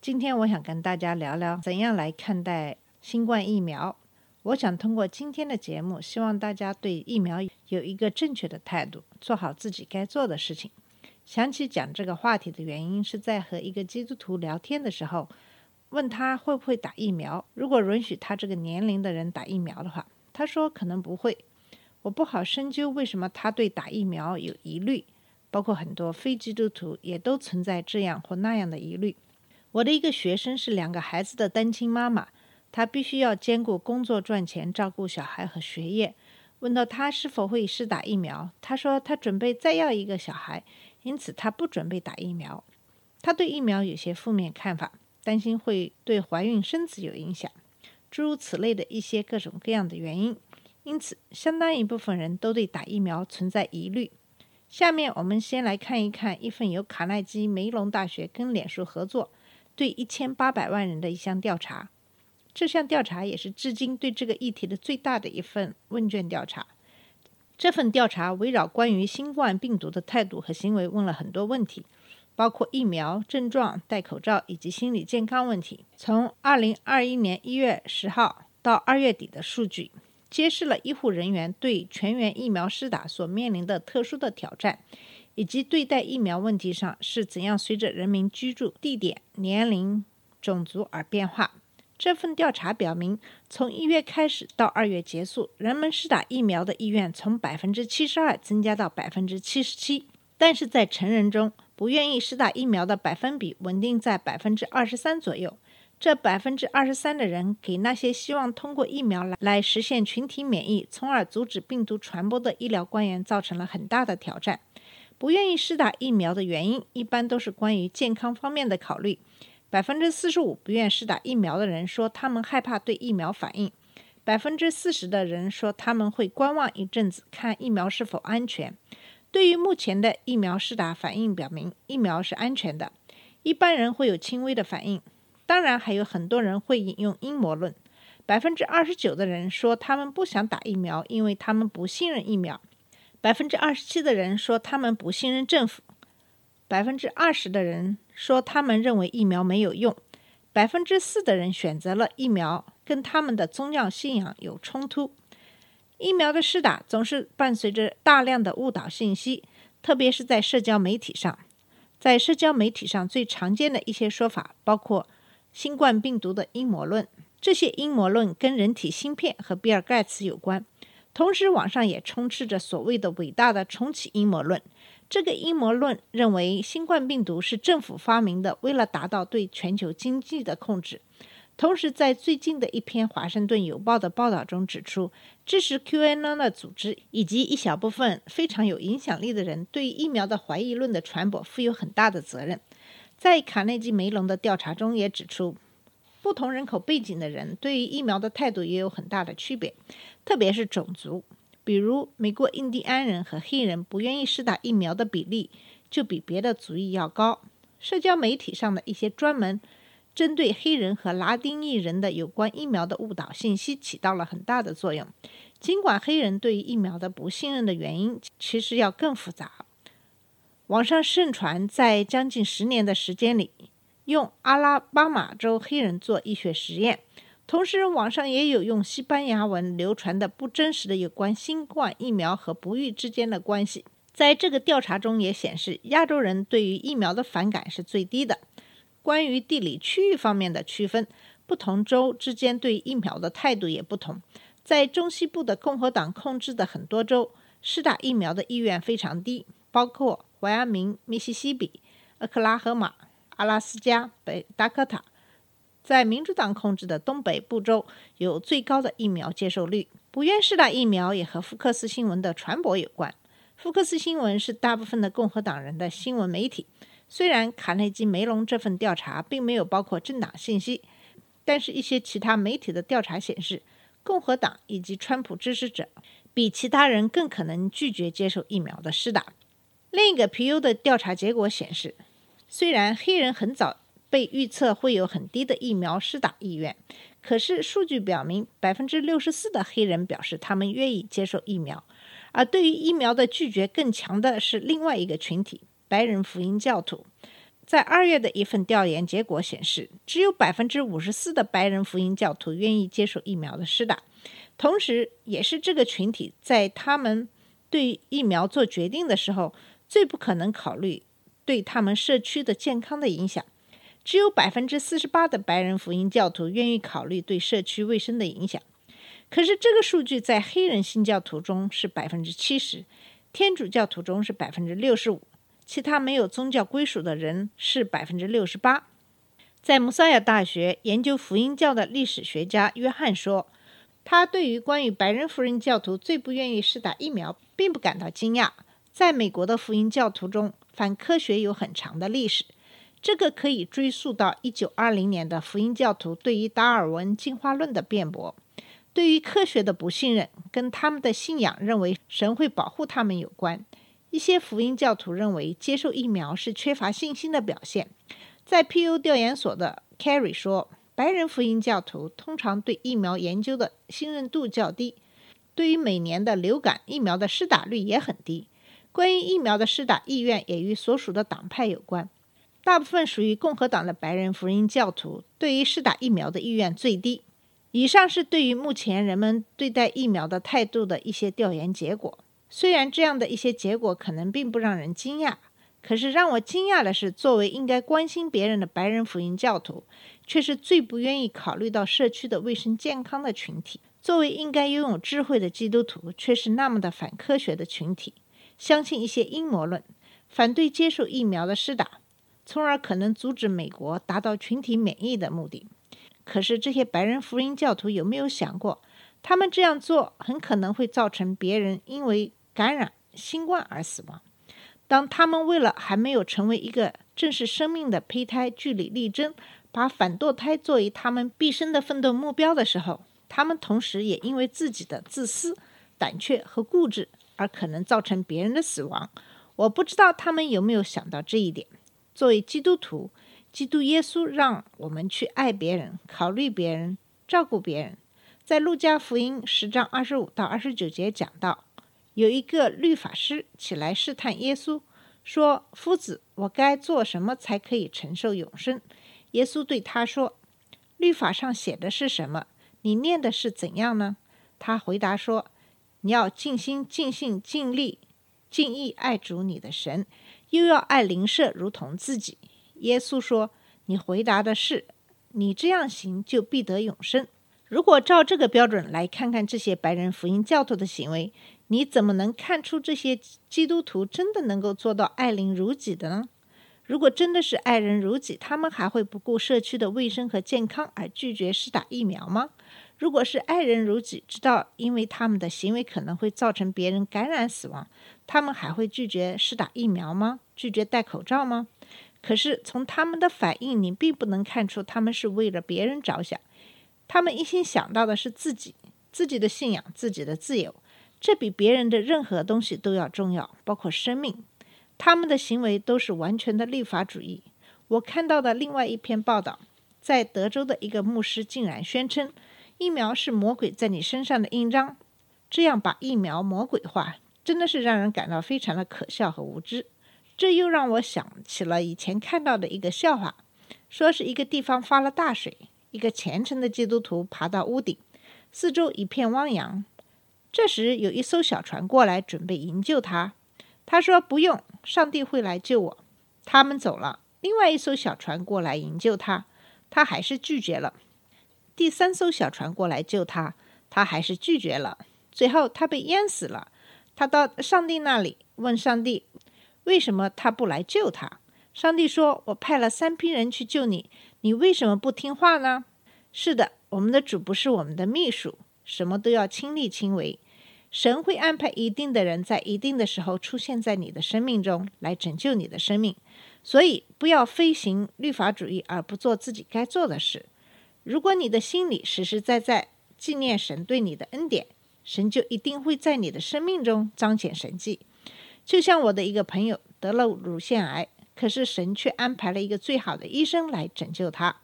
今天我想跟大家聊聊怎样来看待新冠疫苗。我想通过今天的节目，希望大家对疫苗有一个正确的态度，做好自己该做的事情。想起讲这个话题的原因，是在和一个基督徒聊天的时候，问他会不会打疫苗。如果允许他这个年龄的人打疫苗的话，他说可能不会。我不好深究为什么他对打疫苗有疑虑，包括很多非基督徒也都存在这样或那样的疑虑。我的一个学生是两个孩子的单亲妈妈，她必须要兼顾工作赚钱、照顾小孩和学业。问到她是否会试打疫苗，她说她准备再要一个小孩，因此她不准备打疫苗。她对疫苗有些负面看法，担心会对怀孕生子有影响，诸如此类的一些各种各样的原因。因此，相当一部分人都对打疫苗存在疑虑。下面我们先来看一看一份由卡耐基梅隆大学跟脸书合作，对一千八百万人的一项调查。这项调查也是至今对这个议题的最大的一份问卷调查。这份调查围绕关于新冠病毒的态度和行为问了很多问题，包括疫苗、症状、戴口罩以及心理健康问题。从二零二一年一月十号到二月底的数据，揭示了医护人员对全员疫苗施打所面临的特殊的挑战，以及对待疫苗问题上是怎样随着人民居住地点、年龄、种族而变化。这份调查表明，从一月开始到二月结束，人们施打疫苗的意愿从百分之七十二增加到百分之七十七，但是在成人中，不愿意施打疫苗的百分比稳定在百分之二十三左右。这百分之二十三的人给那些希望通过疫苗来来实现群体免疫，从而阻止病毒传播的医疗官员造成了很大的挑战。不愿意施打疫苗的原因一般都是关于健康方面的考虑。百分之四十五不愿施打疫苗的人说他们害怕对疫苗反应，百分之四十的人说他们会观望一阵子，看疫苗是否安全。对于目前的疫苗施打反应表明疫苗是安全的，一般人会有轻微的反应。当然，还有很多人会引用阴谋论。百分之二十九的人说他们不想打疫苗，因为他们不信任疫苗。百分之二十七的人说他们不信任政府。百分之二十的人说他们认为疫苗没有用。百分之四的人选择了疫苗跟他们的宗教信仰有冲突。疫苗的施打总是伴随着大量的误导信息，特别是在社交媒体上。在社交媒体上最常见的一些说法包括。新冠病毒的阴谋论，这些阴谋论跟人体芯片和比尔盖茨有关。同时，网上也充斥着所谓的伟大的重启阴谋论。这个阴谋论认为新冠病毒是政府发明的，为了达到对全球经济的控制。同时，在最近的一篇《华盛顿邮报》的报道中指出，支持 QAnon 的组织以及一小部分非常有影响力的人对疫苗的怀疑论的传播负有很大的责任。在卡内基梅隆的调查中也指出，不同人口背景的人对于疫苗的态度也有很大的区别，特别是种族。比如，美国印第安人和黑人不愿意施打疫苗的比例就比别的族裔要高。社交媒体上的一些专门针对黑人和拉丁裔人的有关疫苗的误导信息起到了很大的作用。尽管黑人对于疫苗的不信任的原因其实要更复杂。网上盛传，在将近十年的时间里，用阿拉巴马州黑人做医学实验。同时，网上也有用西班牙文流传的不真实的有关新冠疫苗和不育之间的关系。在这个调查中也显示，亚洲人对于疫苗的反感是最低的。关于地理区域方面的区分，不同州之间对疫苗的态度也不同。在中西部的共和党控制的很多州，施打疫苗的意愿非常低，包括。怀俄明、密西西比、俄克拉荷马、阿拉斯加、北达科塔，在民主党控制的东北部州有最高的疫苗接受率。不愿施打疫苗也和福克斯新闻的传播有关。福克斯新闻是大部分的共和党人的新闻媒体。虽然卡内基梅隆这份调查并没有包括政党信息，但是，一些其他媒体的调查显示，共和党以及川普支持者比其他人更可能拒绝接受疫苗的施打。另一个皮尤的调查结果显示，虽然黑人很早被预测会有很低的疫苗施打意愿，可是数据表明，百分之六十四的黑人表示他们愿意接受疫苗。而对于疫苗的拒绝更强的是另外一个群体——白人福音教徒。在二月的一份调研结果显示，只有百分之五十四的白人福音教徒愿意接受疫苗的施打，同时也是这个群体在他们对疫苗做决定的时候最不可能考虑对他们社区的健康的影响。只有百分之四十八的白人福音教徒愿意考虑对社区卫生的影响。可是这个数据在黑人新教徒中是百分之七十，天主教徒中是百分之六十五。其他没有宗教归属的人是百分之六十八。在穆萨亚大学研究福音教的历史学家约翰说：“他对于关于白人福音教徒最不愿意施打疫苗，并不感到惊讶。在美国的福音教徒中，反科学有很长的历史，这个可以追溯到一九二零年的福音教徒对于达尔文进化论的辩驳，对于科学的不信任，跟他们的信仰认为神会保护他们有关。”一些福音教徒认为接受疫苗是缺乏信心的表现。在 PU 调研所的 Carrie 说，白人福音教徒通常对疫苗研究的信任度较低，对于每年的流感疫苗的施打率也很低。关于疫苗的施打意愿也与所属的党派有关。大部分属于共和党的白人福音教徒对于施打疫苗的意愿最低。以上是对于目前人们对待疫苗的态度的一些调研结果。虽然这样的一些结果可能并不让人惊讶，可是让我惊讶的是，作为应该关心别人的白人福音教徒，却是最不愿意考虑到社区的卫生健康的群体；作为应该拥有智慧的基督徒，却是那么的反科学的群体，相信一些阴谋论，反对接受疫苗的施打，从而可能阻止美国达到群体免疫的目的。可是这些白人福音教徒有没有想过，他们这样做很可能会造成别人因为感染新冠而死亡。当他们为了还没有成为一个正式生命的胚胎据理力争，把反堕胎作为他们毕生的奋斗目标的时候，他们同时也因为自己的自私、胆怯和固执而可能造成别人的死亡。我不知道他们有没有想到这一点。作为基督徒，基督耶稣让我们去爱别人、考虑别人、照顾别人。在路加福音十章二十五到二十九节讲到。有一个律法师起来试探耶稣，说：“夫子，我该做什么才可以承受永生？”耶稣对他说：“律法上写的是什么？你念的是怎样呢？”他回答说：“你要尽心、尽性、尽力、尽意爱主你的神，又要爱邻舍如同自己。”耶稣说：“你回答的是，你这样行就必得永生。如果照这个标准来看看这些白人福音教徒的行为。”你怎么能看出这些基督徒真的能够做到爱邻如己的呢？如果真的是爱人如己，他们还会不顾社区的卫生和健康而拒绝施打疫苗吗？如果是爱人如己，知道因为他们的行为可能会造成别人感染死亡，他们还会拒绝施打疫苗吗？拒绝戴口罩吗？可是从他们的反应，你并不能看出他们是为了别人着想，他们一心想到的是自己、自己的信仰、自己的自由。这比别人的任何东西都要重要，包括生命。他们的行为都是完全的立法主义。我看到的另外一篇报道，在德州的一个牧师竟然宣称，疫苗是魔鬼在你身上的印章，这样把疫苗魔鬼化，真的是让人感到非常的可笑和无知。这又让我想起了以前看到的一个笑话，说是一个地方发了大水，一个虔诚的基督徒爬到屋顶，四周一片汪洋。这时，有一艘小船过来，准备营救他。他说：“不用，上帝会来救我。”他们走了。另外一艘小船过来营救他，他还是拒绝了。第三艘小船过来救他，他还是拒绝了。最后，他被淹死了。他到上帝那里问上帝：“为什么他不来救他？”上帝说：“我派了三批人去救你，你为什么不听话呢？”是的，我们的主不是我们的秘书。什么都要亲力亲为，神会安排一定的人在一定的时候出现在你的生命中，来拯救你的生命。所以不要飞行律法主义而不做自己该做的事。如果你的心里实实在在纪念神对你的恩典，神就一定会在你的生命中彰显神迹。就像我的一个朋友得了乳腺癌，可是神却安排了一个最好的医生来拯救他。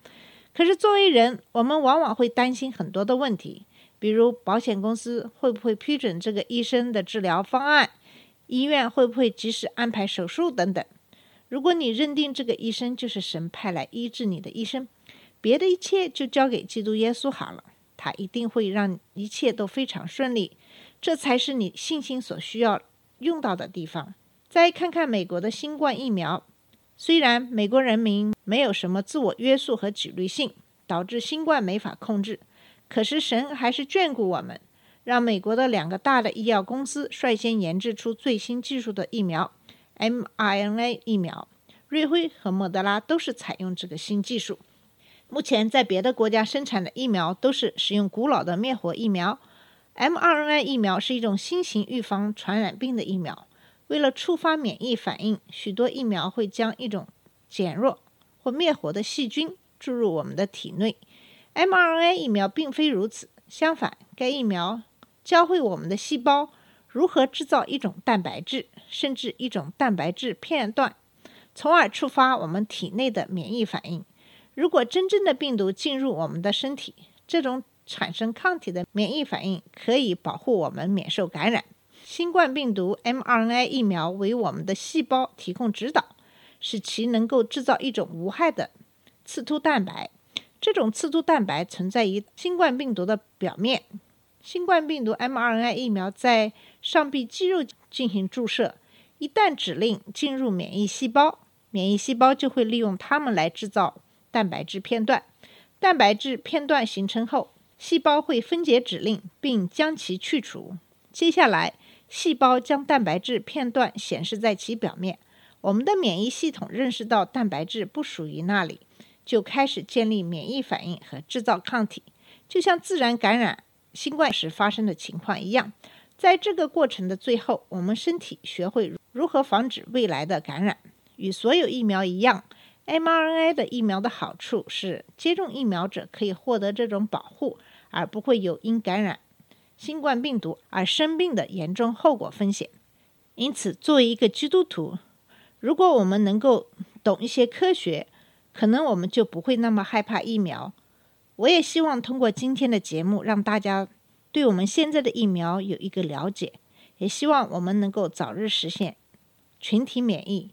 可是作为人，我们往往会担心很多的问题，比如保险公司会不会批准这个医生的治疗方案，医院会不会及时安排手术等等。如果你认定这个医生就是神派来医治你的医生，别的一切就交给基督耶稣好了，他一定会让一切都非常顺利。这才是你信心所需要用到的地方。再看看美国的新冠疫苗，虽然美国人民没有什么自我约束和纪律性，导致新冠没法控制，可是神还是眷顾我们，让美国的两个大的医药公司率先研制出最新技术的疫苗 mRNA 疫苗，瑞辉和莫德拉都是采用这个新技术。目前在别的国家生产的疫苗都是使用古老的灭活疫苗，mRNA 疫苗是一种新型预防传染病的疫苗。为了触发免疫反应，许多疫苗会将一种减弱或灭活的细菌注入我们的体内。mRNA 疫苗并非如此，相反，该疫苗教会我们的细胞如何制造一种蛋白质，甚至一种蛋白质片段，从而触发我们体内的免疫反应。如果真正的病毒进入我们的身体，这种产生抗体的免疫反应可以保护我们免受感染。新冠病毒 mRNA 疫苗为我们的细胞提供指导，使其能够制造一种无害的刺突蛋白。这种刺突蛋白存在于新冠病毒的表面。新冠病毒 mRNA 疫苗在上臂肌肉进行注射，一旦指令进入免疫细胞，免疫细胞就会利用它们来制造。蛋白质片段，蛋白质片段形成后，细胞会分解指令并将其去除。接下来，细胞将蛋白质片段显示在其表面。我们的免疫系统认识到蛋白质不属于那里，就开始建立免疫反应和制造抗体，就像自然感染新冠时发生的情况一样。在这个过程的最后，我们身体学会如何防止未来的感染。与所有疫苗一样。mRNA 的疫苗的好处是，接种疫苗者可以获得这种保护，而不会有因感染新冠病毒而生病的严重后果风险。因此，作为一个基督徒，如果我们能够懂一些科学，可能我们就不会那么害怕疫苗。我也希望通过今天的节目，让大家对我们现在的疫苗有一个了解，也希望我们能够早日实现群体免疫。